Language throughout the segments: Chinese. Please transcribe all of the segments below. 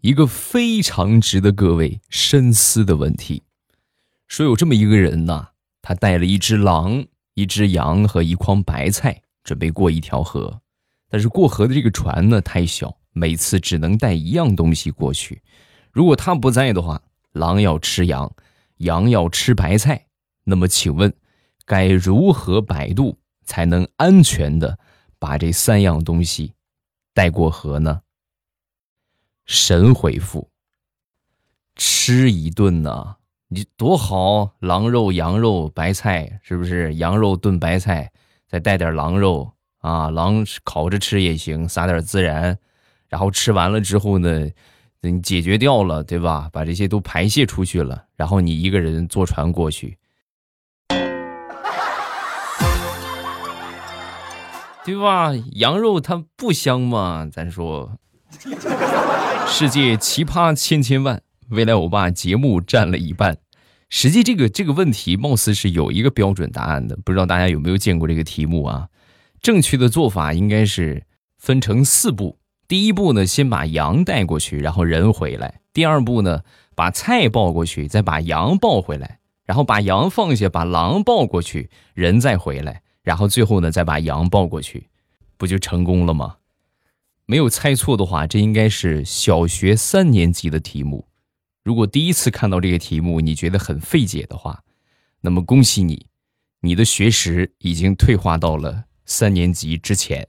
一个非常值得各位深思的问题。说有这么一个人呐，他带了一只狼、一只羊和一筐白菜，准备过一条河。但是过河的这个船呢太小，每次只能带一样东西过去。如果他不在的话，狼要吃羊，羊要吃白菜。那么请问，该如何摆渡才能安全的把这三样东西带过河呢？神回复：吃一顿呢。你多好，狼肉、羊肉、白菜，是不是？羊肉炖白菜，再带点狼肉啊，狼烤着吃也行，撒点孜然，然后吃完了之后呢，你解决掉了，对吧？把这些都排泄出去了，然后你一个人坐船过去，对吧？羊肉它不香吗？咱说，世界奇葩千千万。未来欧巴节目占了一半，实际这个这个问题貌似是有一个标准答案的，不知道大家有没有见过这个题目啊？正确的做法应该是分成四步：第一步呢，先把羊带过去，然后人回来；第二步呢，把菜抱过去，再把羊抱回来；然后把羊放下，把狼抱过去，人再回来；然后最后呢，再把羊抱过去，不就成功了吗？没有猜错的话，这应该是小学三年级的题目。如果第一次看到这个题目，你觉得很费解的话，那么恭喜你，你的学识已经退化到了三年级之前。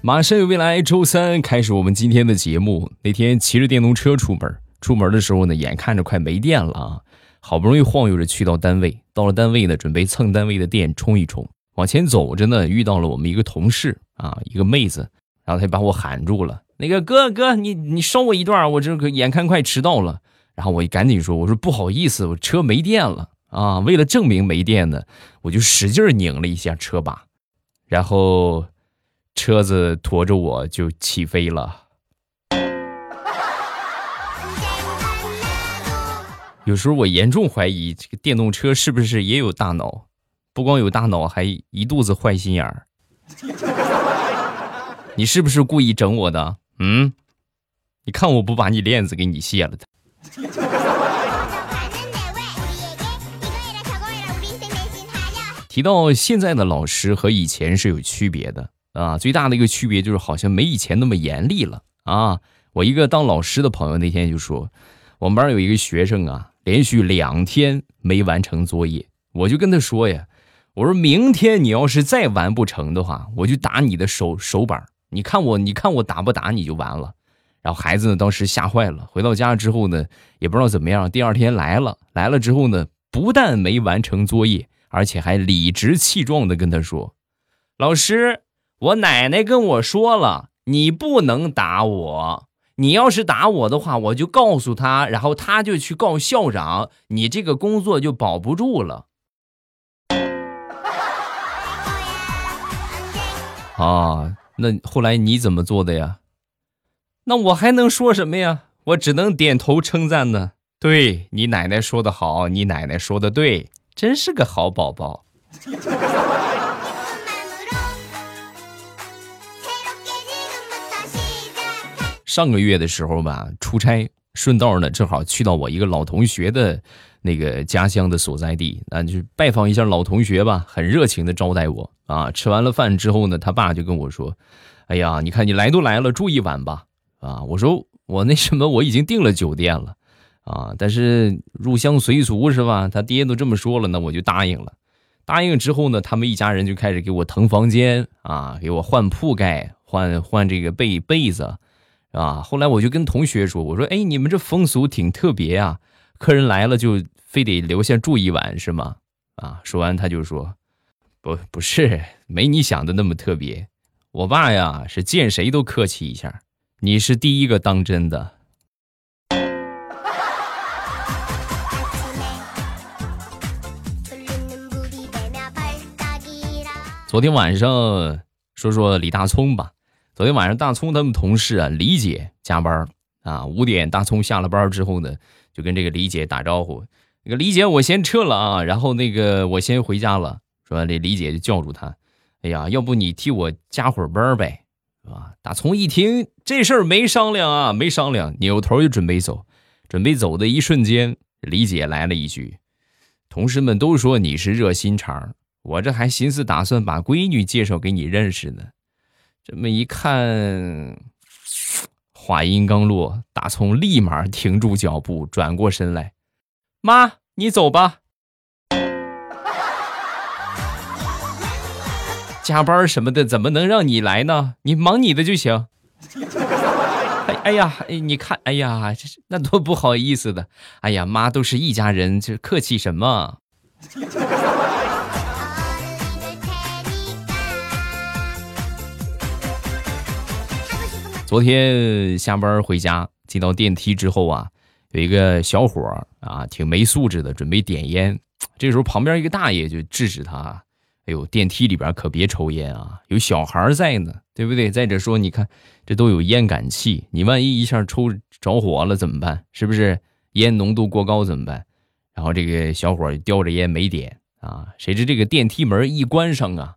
马上有未来，周三开始我们今天的节目。那天骑着电动车出门，出门的时候呢，眼看着快没电了啊，好不容易晃悠着去到单位，到了单位呢，准备蹭单位的电充一充。往前走着呢，遇到了我们一个同事啊，一个妹子。然后他把我喊住了，那个哥哥，你你捎我一段，我这个眼看快迟到了。然后我赶紧说，我说不好意思，我车没电了啊。为了证明没电呢，我就使劲拧了一下车把，然后车子驮着我就起飞了。有时候我严重怀疑这个电动车是不是也有大脑，不光有大脑，还一肚子坏心眼儿。你是不是故意整我的？嗯，你看我不把你链子给你卸了的。提到现在的老师和以前是有区别的啊，最大的一个区别就是好像没以前那么严厉了啊。我一个当老师的朋友那天就说，我们班有一个学生啊，连续两天没完成作业，我就跟他说呀，我说明天你要是再完不成的话，我就打你的手手板。你看我，你看我打不打你就完了。然后孩子呢，当时吓坏了。回到家之后呢，也不知道怎么样。第二天来了，来了之后呢，不但没完成作业，而且还理直气壮的跟他说：“老师，我奶奶跟我说了，你不能打我。你要是打我的话，我就告诉他，然后他就去告校长，你这个工作就保不住了。”啊。那后来你怎么做的呀？那我还能说什么呀？我只能点头称赞呢。对你奶奶说的好，你奶奶说的对，真是个好宝宝。上个月的时候吧，出差顺道呢，正好去到我一个老同学的那个家乡的所在地，那就拜访一下老同学吧，很热情的招待我。啊，吃完了饭之后呢，他爸就跟我说：“哎呀，你看你来都来了，住一晚吧。”啊，我说我那什么，我已经订了酒店了，啊，但是入乡随俗是吧？他爹都这么说了，那我就答应了。答应之后呢，他们一家人就开始给我腾房间啊，给我换铺盖，换换这个被被子，啊。后来我就跟同学说：“我说，哎，你们这风俗挺特别啊，客人来了就非得留下住一晚是吗？”啊，说完他就说。不不是，没你想的那么特别。我爸呀是见谁都客气一下，你是第一个当真的。昨天晚上说说李大聪吧。昨天晚上大聪他们同事啊李姐加班啊，五点大聪下了班之后呢，就跟这个李姐打招呼，那个李姐我先撤了啊，然后那个我先回家了。说，这李姐就叫住他：“哎呀，要不你替我加会儿班呗，是吧？大葱一听这事儿没商量啊，没商量，扭头就准备走。准备走的一瞬间，李姐来了一句：“同事们都说你是热心肠，我这还寻思打算把闺女介绍给你认识呢。”这么一看，话音刚落，大葱立马停住脚步，转过身来：“妈，你走吧。”加班什么的怎么能让你来呢？你忙你的就行。哎哎呀，哎你看，哎呀，这是那多不好意思的。哎呀，妈都是一家人，这客气什么？昨天下班回家，进到电梯之后啊，有一个小伙啊，挺没素质的，准备点烟。这时候旁边一个大爷就制止他。哎呦，电梯里边可别抽烟啊，有小孩在呢，对不对？再者说，你看这都有烟感器，你万一一下抽着火了怎么办？是不是烟浓度过高怎么办？然后这个小伙叼着烟没点啊，谁知这个电梯门一关上啊，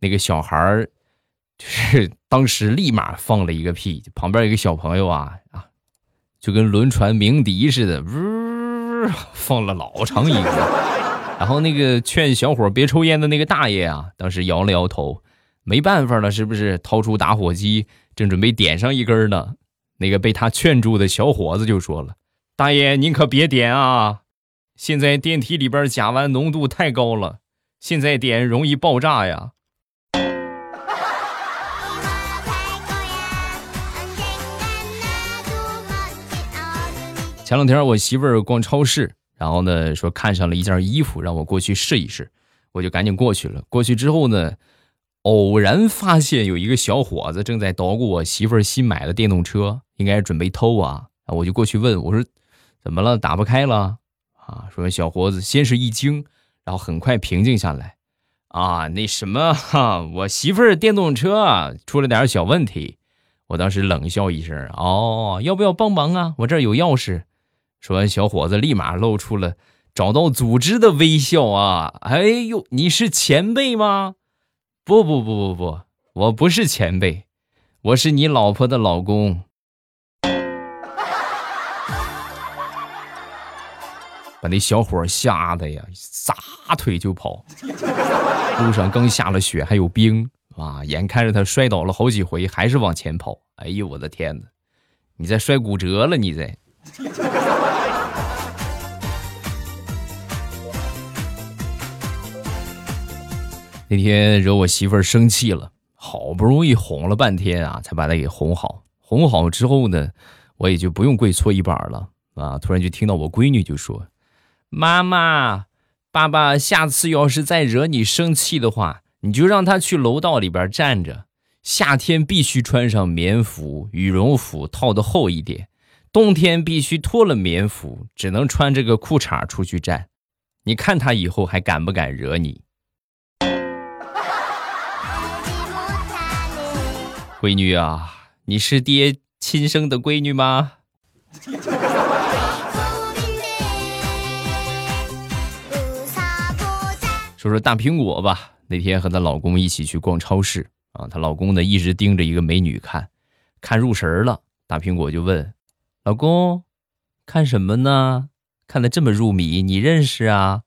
那个小孩就是 当时立马放了一个屁，旁边一个小朋友啊啊，就跟轮船鸣笛似的，呜，放了老长一个。然后那个劝小伙别抽烟的那个大爷啊，当时摇了摇头，没办法了，是不是？掏出打火机，正准备点上一根呢。那个被他劝住的小伙子就说了：“大爷，您可别点啊！现在电梯里边甲烷浓度太高了，现在点容易爆炸呀。”前两天我媳妇儿逛超市。然后呢，说看上了一件衣服，让我过去试一试，我就赶紧过去了。过去之后呢，偶然发现有一个小伙子正在捣鼓我媳妇儿新买的电动车，应该准备偷啊。我就过去问我说：“怎么了？打不开了？”啊，说小伙子先是一惊，然后很快平静下来。啊，那什么哈，我媳妇儿电动车出了点小问题。我当时冷笑一声：“哦，要不要帮忙啊？我这儿有钥匙。”说完，小伙子立马露出了找到组织的微笑啊！哎呦，你是前辈吗？不不不不不，我不是前辈，我是你老婆的老公。把那小伙吓得呀，撒腿就跑。路上刚下了雪，还有冰啊！眼看着他摔倒了好几回，还是往前跑。哎呦，我的天哪！你再摔骨折了，你再。那天惹我媳妇儿生气了，好不容易哄了半天啊，才把她给哄好。哄好之后呢，我也就不用跪搓衣板了啊。突然就听到我闺女就说：“妈妈，爸爸下次要是再惹你生气的话，你就让他去楼道里边站着。夏天必须穿上棉服、羽绒服，套的厚一点；冬天必须脱了棉服，只能穿这个裤衩出去站。你看他以后还敢不敢惹你？”闺女啊，你是爹亲生的闺女吗？说说大苹果吧。那天和她老公一起去逛超市啊，她老公呢一直盯着一个美女看，看入神了。大苹果就问老公：“看什么呢？看的这么入迷，你认识啊？”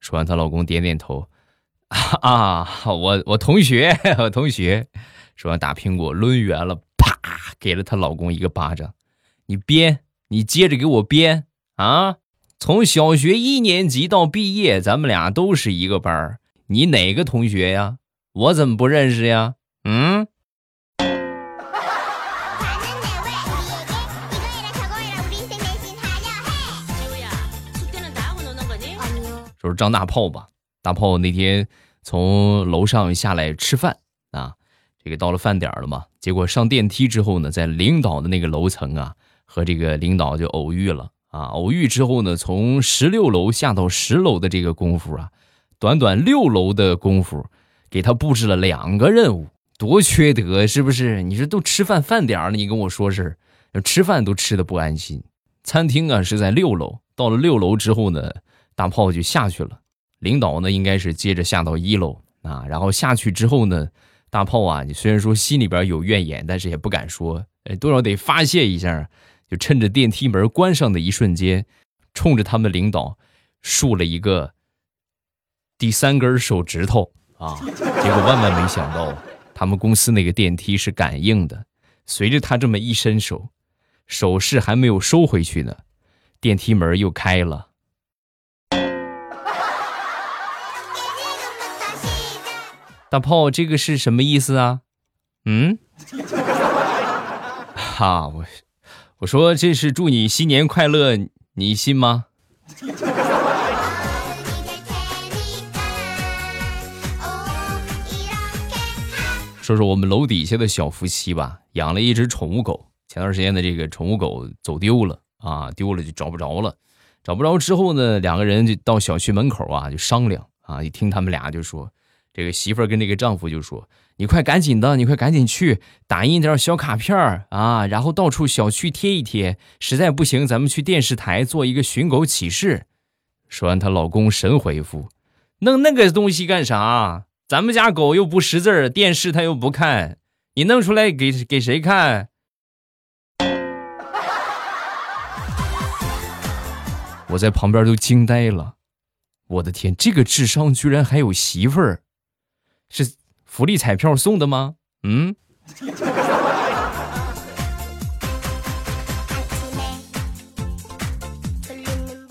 说完，她老公点点头：“啊，我我同学，我同学。”说完，打苹果抡圆了，啪，给了她老公一个巴掌。你编，你接着给我编啊！从小学一年级到毕业，咱们俩都是一个班儿。你哪个同学呀？我怎么不认识呀？嗯？说是张大炮吧？大炮那天从楼上下来吃饭啊。这个到了饭点了嘛？结果上电梯之后呢，在领导的那个楼层啊，和这个领导就偶遇了啊。偶遇之后呢，从十六楼下到十楼的这个功夫啊，短短六楼的功夫，给他布置了两个任务，多缺德是不是？你说都吃饭饭点了，你跟我说事儿，吃饭都吃的不安心。餐厅啊是在六楼，到了六楼之后呢，大炮就下去了。领导呢应该是接着下到一楼。啊。然后下去之后呢，大炮啊，你虽然说心里边有怨言，但是也不敢说，哎，多少得发泄一下。就趁着电梯门关上的一瞬间，冲着他们领导竖了一个第三根手指头啊！结果万万没想到，他们公司那个电梯是感应的，随着他这么一伸手，手势还没有收回去呢，电梯门又开了。大炮，这个是什么意思啊？嗯？哈，我我说这是祝你新年快乐，你信吗？说说我们楼底下的小夫妻吧，养了一只宠物狗。前段时间的这个宠物狗走丢了啊，丢了就找不着了。找不着之后呢，两个人就到小区门口啊，就商量啊，一听他们俩就说。这个媳妇儿跟这个丈夫就说：“你快赶紧的，你快赶紧去打印点小卡片儿啊，然后到处小区贴一贴。实在不行，咱们去电视台做一个寻狗启事。”说完，她老公神回复：“弄那个东西干啥？咱们家狗又不识字儿，电视它又不看，你弄出来给给谁看？”我在旁边都惊呆了，我的天，这个智商居然还有媳妇儿！是福利彩票送的吗？嗯。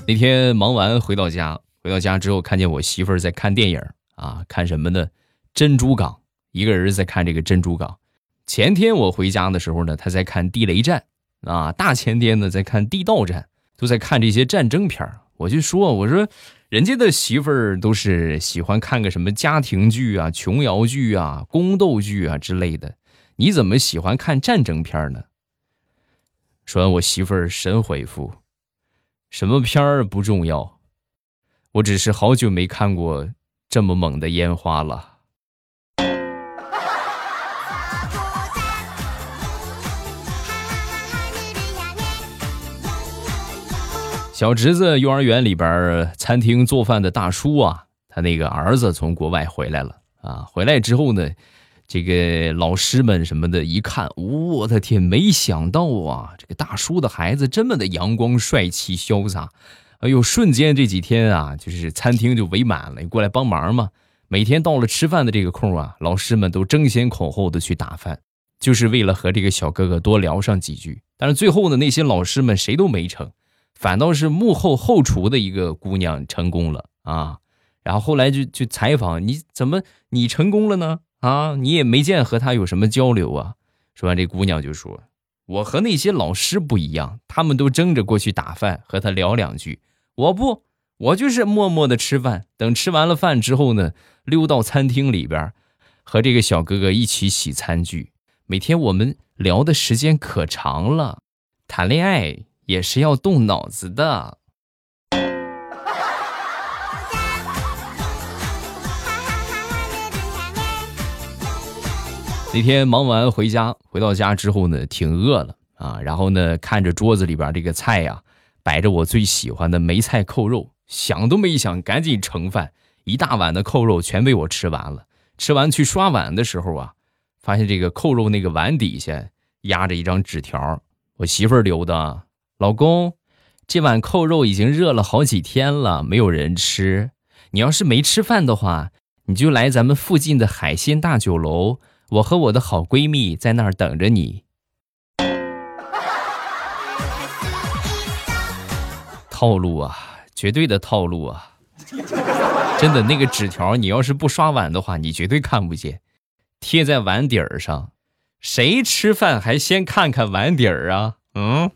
那天忙完回到家，回到家之后看见我媳妇儿在看电影啊，看什么呢？珍珠港，一个人在看这个珍珠港。前天我回家的时候呢，她在看地雷战啊，大前天呢在看地道战，都在看这些战争片儿我就说，我说。人家的媳妇儿都是喜欢看个什么家庭剧啊、琼瑶剧啊、宫斗剧啊之类的，你怎么喜欢看战争片呢？说完，我媳妇儿神回复：“什么片儿不重要，我只是好久没看过这么猛的烟花了。”小侄子幼儿园里边餐厅做饭的大叔啊，他那个儿子从国外回来了啊，回来之后呢，这个老师们什么的，一看，我的天，没想到啊，这个大叔的孩子这么的阳光帅气潇洒，哎呦，瞬间这几天啊，就是餐厅就围满了，你过来帮忙嘛。每天到了吃饭的这个空啊，老师们都争先恐后的去打饭，就是为了和这个小哥哥多聊上几句。但是最后呢，那些老师们谁都没成。反倒是幕后后厨的一个姑娘成功了啊，然后后来就去采访你怎么你成功了呢？啊，你也没见和他有什么交流啊？说完这姑娘就说：“我和那些老师不一样，他们都争着过去打饭和他聊两句，我不，我就是默默的吃饭，等吃完了饭之后呢，溜到餐厅里边，和这个小哥哥一起洗餐具。每天我们聊的时间可长了，谈恋爱。”也是要动脑子的。那天忙完回家，回到家之后呢，挺饿了啊。然后呢，看着桌子里边这个菜呀，摆着我最喜欢的梅菜扣肉，想都没想，赶紧盛饭，一大碗的扣肉全被我吃完了。吃完去刷碗的时候啊，发现这个扣肉那个碗底下压着一张纸条，我媳妇留的。老公，这碗扣肉已经热了好几天了，没有人吃。你要是没吃饭的话，你就来咱们附近的海鲜大酒楼，我和我的好闺蜜在那儿等着你。套路啊，绝对的套路啊！真的，那个纸条你要是不刷碗的话，你绝对看不见，贴在碗底儿上。谁吃饭还先看看碗底儿啊？嗯。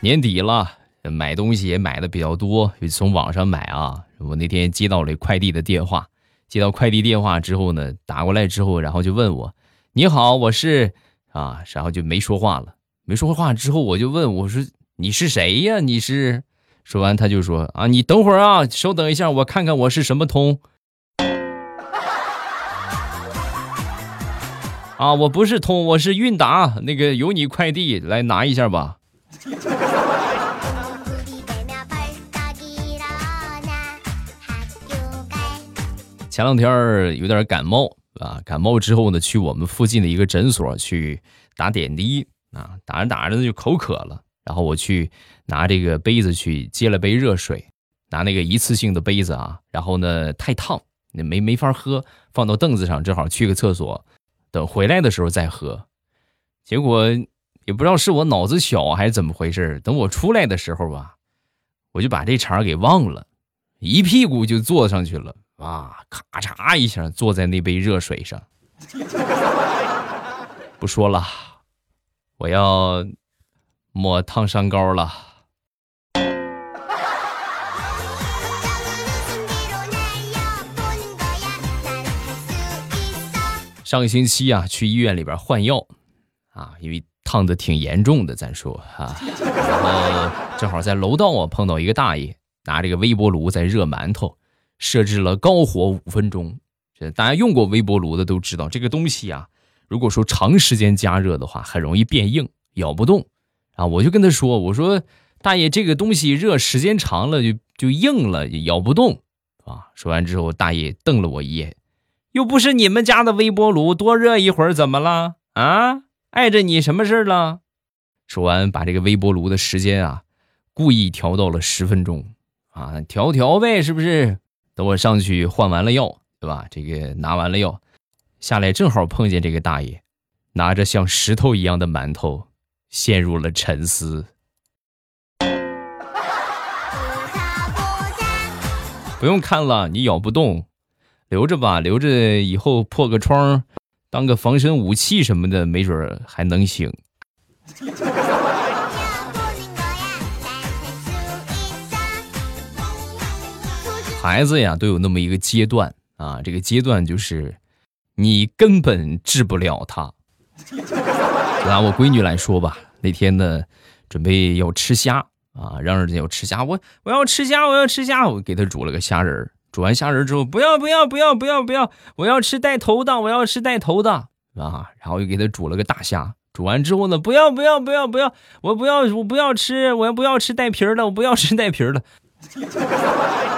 年底了，买东西也买的比较多，就从网上买啊。我那天接到了快递的电话，接到快递电话之后呢，打过来之后，然后就问我：“你好，我是啊。”然后就没说话了。没说话之后，我就问我说：“你是谁呀？你是？”说完他就说：“啊，你等会儿啊，稍等一下，我看看我是什么通。”啊，我不是通，我是韵达，那个有你快递，来拿一下吧。前两天有点感冒，啊，感冒之后呢，去我们附近的一个诊所去打点滴，啊，打着打着呢就口渴了，然后我去拿这个杯子去接了杯热水，拿那个一次性的杯子啊，然后呢，太烫，那没没法喝，放到凳子上，正好去个厕所。等回来的时候再喝，结果也不知道是我脑子小还是怎么回事，等我出来的时候吧，我就把这茬给忘了，一屁股就坐上去了。啊！咔嚓一下，坐在那杯热水上。不说了，我要抹烫伤膏了。上个星期啊，去医院里边换药啊，因为烫的挺严重的，咱说啊，然后正好在楼道啊碰到一个大爷拿这个微波炉在热馒头。设置了高火五分钟，这大家用过微波炉的都知道，这个东西啊，如果说长时间加热的话，很容易变硬，咬不动。啊，我就跟他说：“我说大爷，这个东西热时间长了就就硬了，咬不动。”啊，说完之后，大爷瞪了我一眼：“又不是你们家的微波炉，多热一会儿怎么了？啊，碍着你什么事了？”说完，把这个微波炉的时间啊，故意调到了十分钟。啊，调调呗，是不是？等我上去换完了药，对吧？这个拿完了药，下来正好碰见这个大爷，拿着像石头一样的馒头，陷入了沉思。不用看了，你咬不动，留着吧，留着以后破个窗，当个防身武器什么的，没准还能行。孩子呀，都有那么一个阶段啊，这个阶段就是你根本治不了他。拿我闺女来说吧，那天呢，准备要吃虾啊，嚷嚷着要吃虾，我我要吃虾，我要吃虾，我给她煮了个虾仁儿。煮完虾仁之后，不要不要不要不要不要，我要吃带头的，我要吃带头的啊，然后又给他煮了个大虾。煮完之后呢，不要不要不要不要，我不要我不要吃，我不要吃带皮儿的，我不要吃带皮儿的。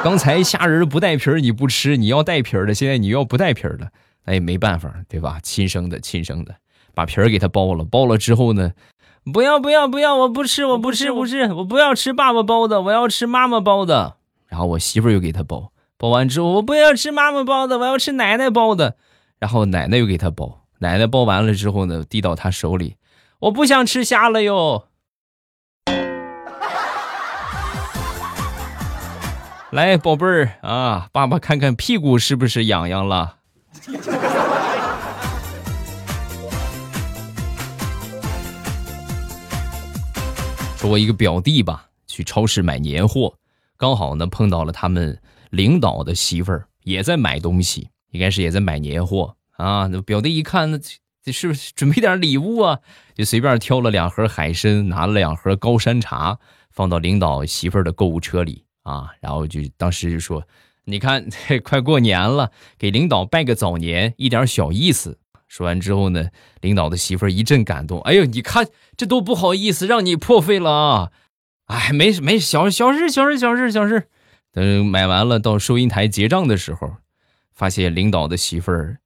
刚才虾仁不带皮儿，你不吃，你要带皮儿的。现在你要不带皮儿的，哎，没办法，对吧？亲生的，亲生的，把皮儿给他剥了。剥了之后呢，不要，不要，不要，我不吃，我不吃，不吃，我不要吃爸爸包的，我要吃妈妈包的。然后我媳妇又给他包，包完之后，我不要吃妈妈包的，我要吃奶奶包的。然后奶奶又给他包，奶奶包完了之后呢，递到他手里，我不想吃虾了哟。来，宝贝儿啊，爸爸看看屁股是不是痒痒了？说我一个表弟吧，去超市买年货，刚好呢碰到了他们领导的媳妇儿也在买东西，应该是也在买年货啊。那表弟一看，那这是不是准备点礼物啊？就随便挑了两盒海参，拿了两盒高山茶，放到领导媳妇儿的购物车里。啊，然后就当时就说，你看，快过年了，给领导拜个早年，一点小意思。说完之后呢，领导的媳妇儿一阵感动，哎呦，你看这都不好意思，让你破费了啊！哎，没事没事，小小事小事小事小事。等买完了到收银台结账的时候，发现领导的媳妇儿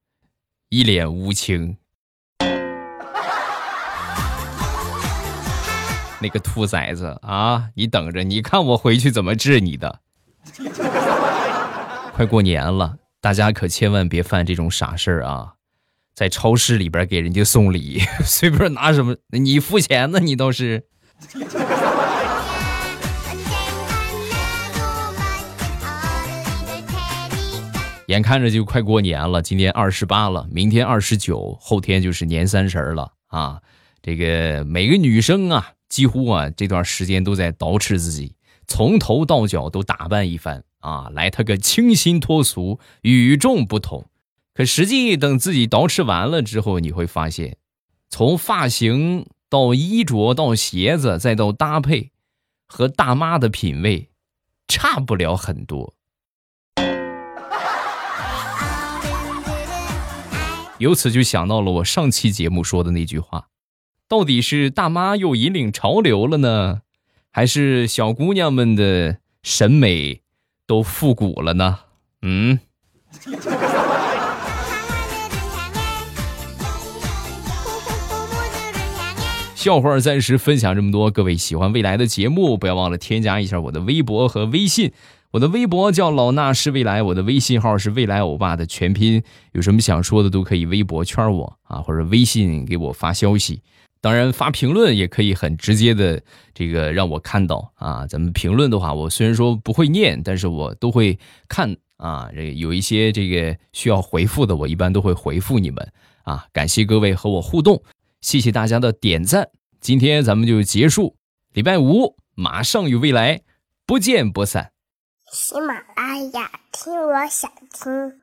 一脸无情。那个兔崽子啊！你等着，你看我回去怎么治你的！快过年了，大家可千万别犯这种傻事儿啊！在超市里边给人家送礼，随便拿什么，你付钱呢？你倒是。眼看着就快过年了，今天二十八了，明天二十九，后天就是年三十了啊！这个每个女生啊。几乎啊，这段时间都在捯饬自己，从头到脚都打扮一番啊，来他个清新脱俗、与众不同。可实际等自己捯饬完了之后，你会发现，从发型到衣着到鞋子再到搭配，和大妈的品味差不了很多。由此就想到了我上期节目说的那句话到底是大妈又引领潮流了呢还是小姑娘们的审美都复古了呢？嗯。笑话暂时分享这么多各位喜欢未来的节目不要忘了添加一下我的微博和微信我的微博叫老衲是未来，我的微信号是未来欧巴的全拼。有什么想说的都可以微博圈我啊，或者微信给我发消息。当然发评论也可以很直接的这个让我看到啊。咱们评论的话，我虽然说不会念，但是我都会看啊。这有一些这个需要回复的，我一般都会回复你们啊。感谢各位和我互动。谢谢大家的点赞，今天咱们就结束。礼拜五马上与未来不见不散。喜马拉雅听，我想听。